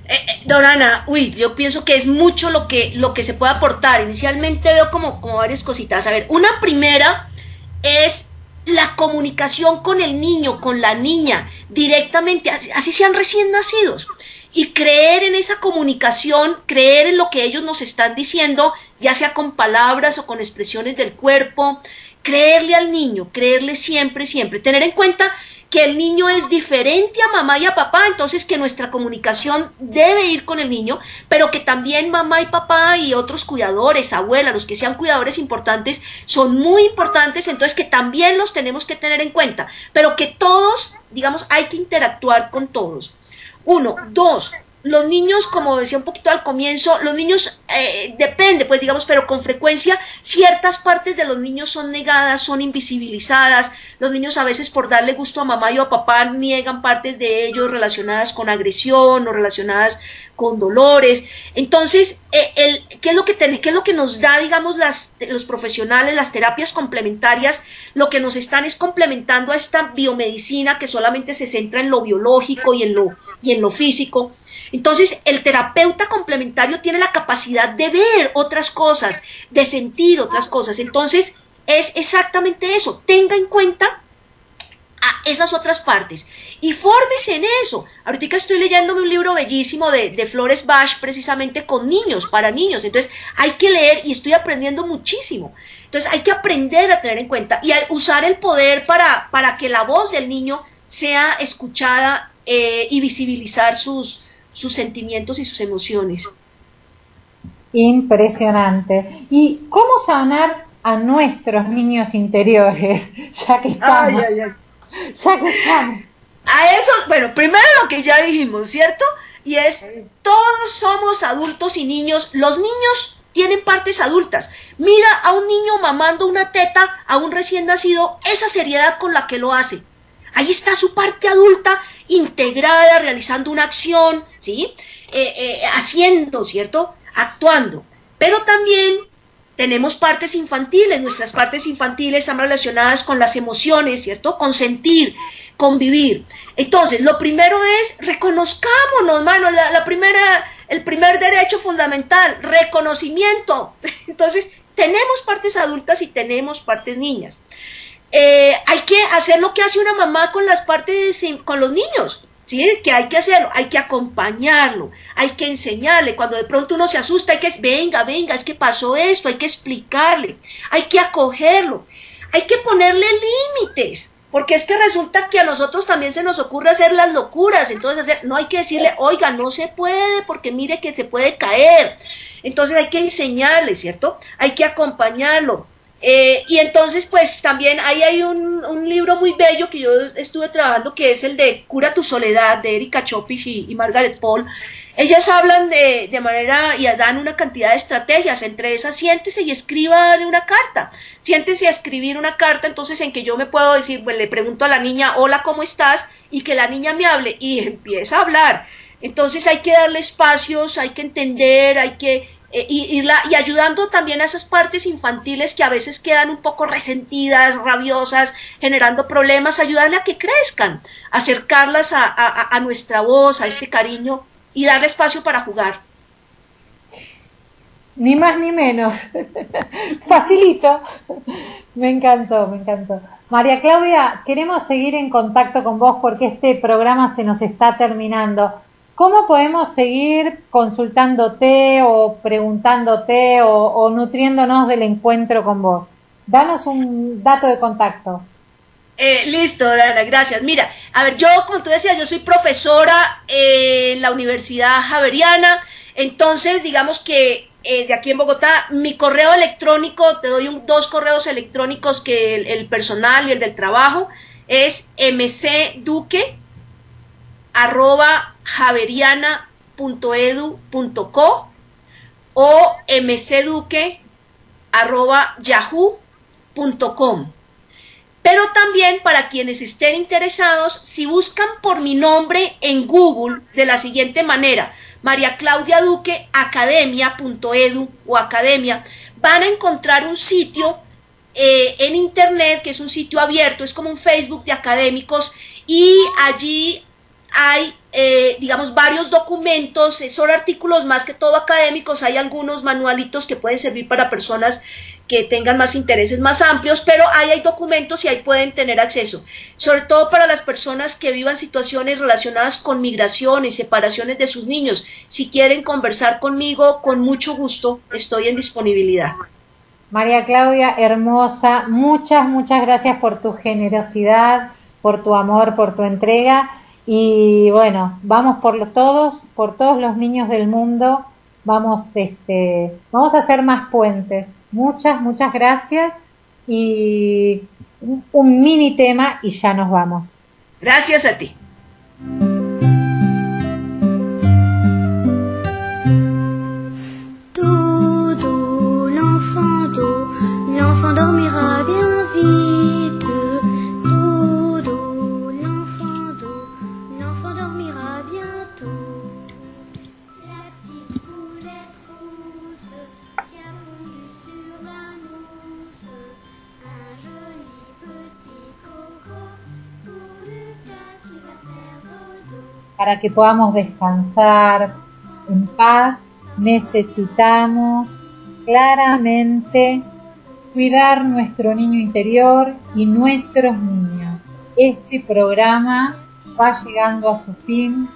eh, Dorana, uy, yo pienso que es mucho lo que, lo que se puede aportar. Inicialmente veo como, como varias cositas. A ver, una primera es la comunicación con el niño, con la niña, directamente, así sean recién nacidos. Y creer en esa comunicación, creer en lo que ellos nos están diciendo, ya sea con palabras o con expresiones del cuerpo, creerle al niño, creerle siempre, siempre, tener en cuenta que el niño es diferente a mamá y a papá, entonces que nuestra comunicación debe ir con el niño, pero que también mamá y papá y otros cuidadores, abuelas, los que sean cuidadores importantes, son muy importantes, entonces que también los tenemos que tener en cuenta, pero que todos, digamos, hay que interactuar con todos. Uno, dos, los niños, como decía un poquito al comienzo, los niños, eh, depende, pues digamos, pero con frecuencia ciertas partes de los niños son negadas, son invisibilizadas. Los niños a veces por darle gusto a mamá y a papá niegan partes de ellos relacionadas con agresión o relacionadas con dolores. Entonces, eh, el, ¿qué, es lo que ten- ¿qué es lo que nos da, digamos, las, los profesionales, las terapias complementarias? Lo que nos están es complementando a esta biomedicina que solamente se centra en lo biológico y en lo, y en lo físico. Entonces, el terapeuta complementario tiene la capacidad de ver otras cosas, de sentir otras cosas. Entonces, es exactamente eso. Tenga en cuenta a esas otras partes y fórmese en eso. Ahorita estoy leyéndome un libro bellísimo de, de Flores Bach precisamente con niños, para niños. Entonces hay que leer y estoy aprendiendo muchísimo. Entonces hay que aprender a tener en cuenta y a usar el poder para, para que la voz del niño sea escuchada eh, y visibilizar sus, sus sentimientos y sus emociones. Impresionante. ¿Y cómo sanar a nuestros niños interiores? Ya que estamos. Ay, ay, ay. Ya que estamos. A eso, bueno, primero lo que ya dijimos, ¿cierto? Y es, todos somos adultos y niños. Los niños tienen partes adultas. Mira a un niño mamando una teta a un recién nacido, esa seriedad con la que lo hace. Ahí está su parte adulta integrada, realizando una acción, ¿sí? Eh, eh, haciendo, ¿cierto? Actuando. Pero también tenemos partes infantiles, nuestras partes infantiles están relacionadas con las emociones, ¿cierto? Con sentir, con vivir. Entonces, lo primero es reconozcámonos, mano, la, la primera, el primer derecho fundamental, reconocimiento. Entonces, tenemos partes adultas y tenemos partes niñas. Eh, hay que hacer lo que hace una mamá con las partes, con los niños. ¿Sí? Que hay que hacerlo, hay que acompañarlo, hay que enseñarle. Cuando de pronto uno se asusta, hay que, venga, venga, es que pasó esto, hay que explicarle, hay que acogerlo, hay que ponerle límites. Porque es que resulta que a nosotros también se nos ocurre hacer las locuras, entonces hacer, no hay que decirle, oiga, no se puede, porque mire que se puede caer. Entonces hay que enseñarle, ¿cierto? Hay que acompañarlo. Eh, y entonces, pues también ahí hay un, un, libro muy bello que yo estuve trabajando, que es el de Cura tu soledad, de Erika Chopich y, Margaret Paul. Ellas hablan de, de, manera y dan una cantidad de estrategias, entre esas siéntese y escríbale una carta. Siéntese a escribir una carta, entonces en que yo me puedo decir, pues le pregunto a la niña, hola, ¿cómo estás? Y que la niña me hable y empieza a hablar. Entonces hay que darle espacios, hay que entender, hay que eh, y, y, la, y, ayudando también a esas partes infantiles que a veces quedan un poco resentidas, rabiosas, generando problemas, ayudarle a que crezcan, acercarlas a, a, a nuestra voz, a este cariño y darle espacio para jugar. Ni más ni menos. Facilito. Me encantó, me encantó. María Claudia, queremos seguir en contacto con vos porque este programa se nos está terminando. ¿Cómo podemos seguir consultándote o preguntándote o, nutriéndonos del encuentro con vos? Danos un dato de contacto. Eh, listo, gracias. Mira, a ver, yo, como tú decías, yo soy profesora en la Universidad Javeriana, entonces, digamos que eh, de aquí en Bogotá, mi correo electrónico, te doy un, dos correos electrónicos que el, el personal y el del trabajo, es mcduque arroba javeriana.edu.co o mcduque arroba yahoo.com. Pero también para quienes estén interesados, si buscan por mi nombre en Google de la siguiente manera, María Claudia Duque, academia.edu o academia, van a encontrar un sitio eh, en internet que es un sitio abierto, es como un Facebook de académicos y allí hay, eh, digamos, varios documentos, eh, son artículos más que todo académicos, hay algunos manualitos que pueden servir para personas que tengan más intereses más amplios, pero ahí hay documentos y ahí pueden tener acceso, sobre todo para las personas que vivan situaciones relacionadas con migraciones, separaciones de sus niños. Si quieren conversar conmigo, con mucho gusto, estoy en disponibilidad. María Claudia, hermosa, muchas, muchas gracias por tu generosidad, por tu amor, por tu entrega. Y bueno, vamos por todos, por todos los niños del mundo, vamos, este, vamos a hacer más puentes. Muchas, muchas gracias y un mini tema y ya nos vamos. Gracias a ti. Para que podamos descansar en paz, necesitamos claramente cuidar nuestro niño interior y nuestros niños. Este programa va llegando a su fin.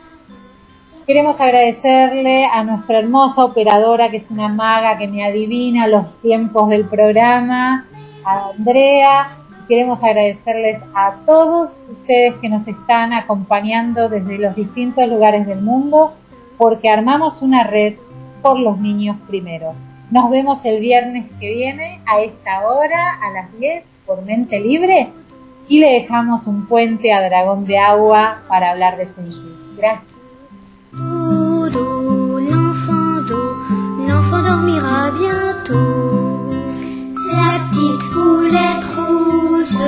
Queremos agradecerle a nuestra hermosa operadora, que es una maga que me adivina los tiempos del programa, a Andrea. Queremos agradecerles a todos ustedes que nos están acompañando desde los distintos lugares del mundo, porque armamos una red por los niños primero. Nos vemos el viernes que viene a esta hora, a las 10, por Mente Libre, y le dejamos un puente a Dragón de Agua para hablar de Feng. Gracias. sa petite poulette rousse.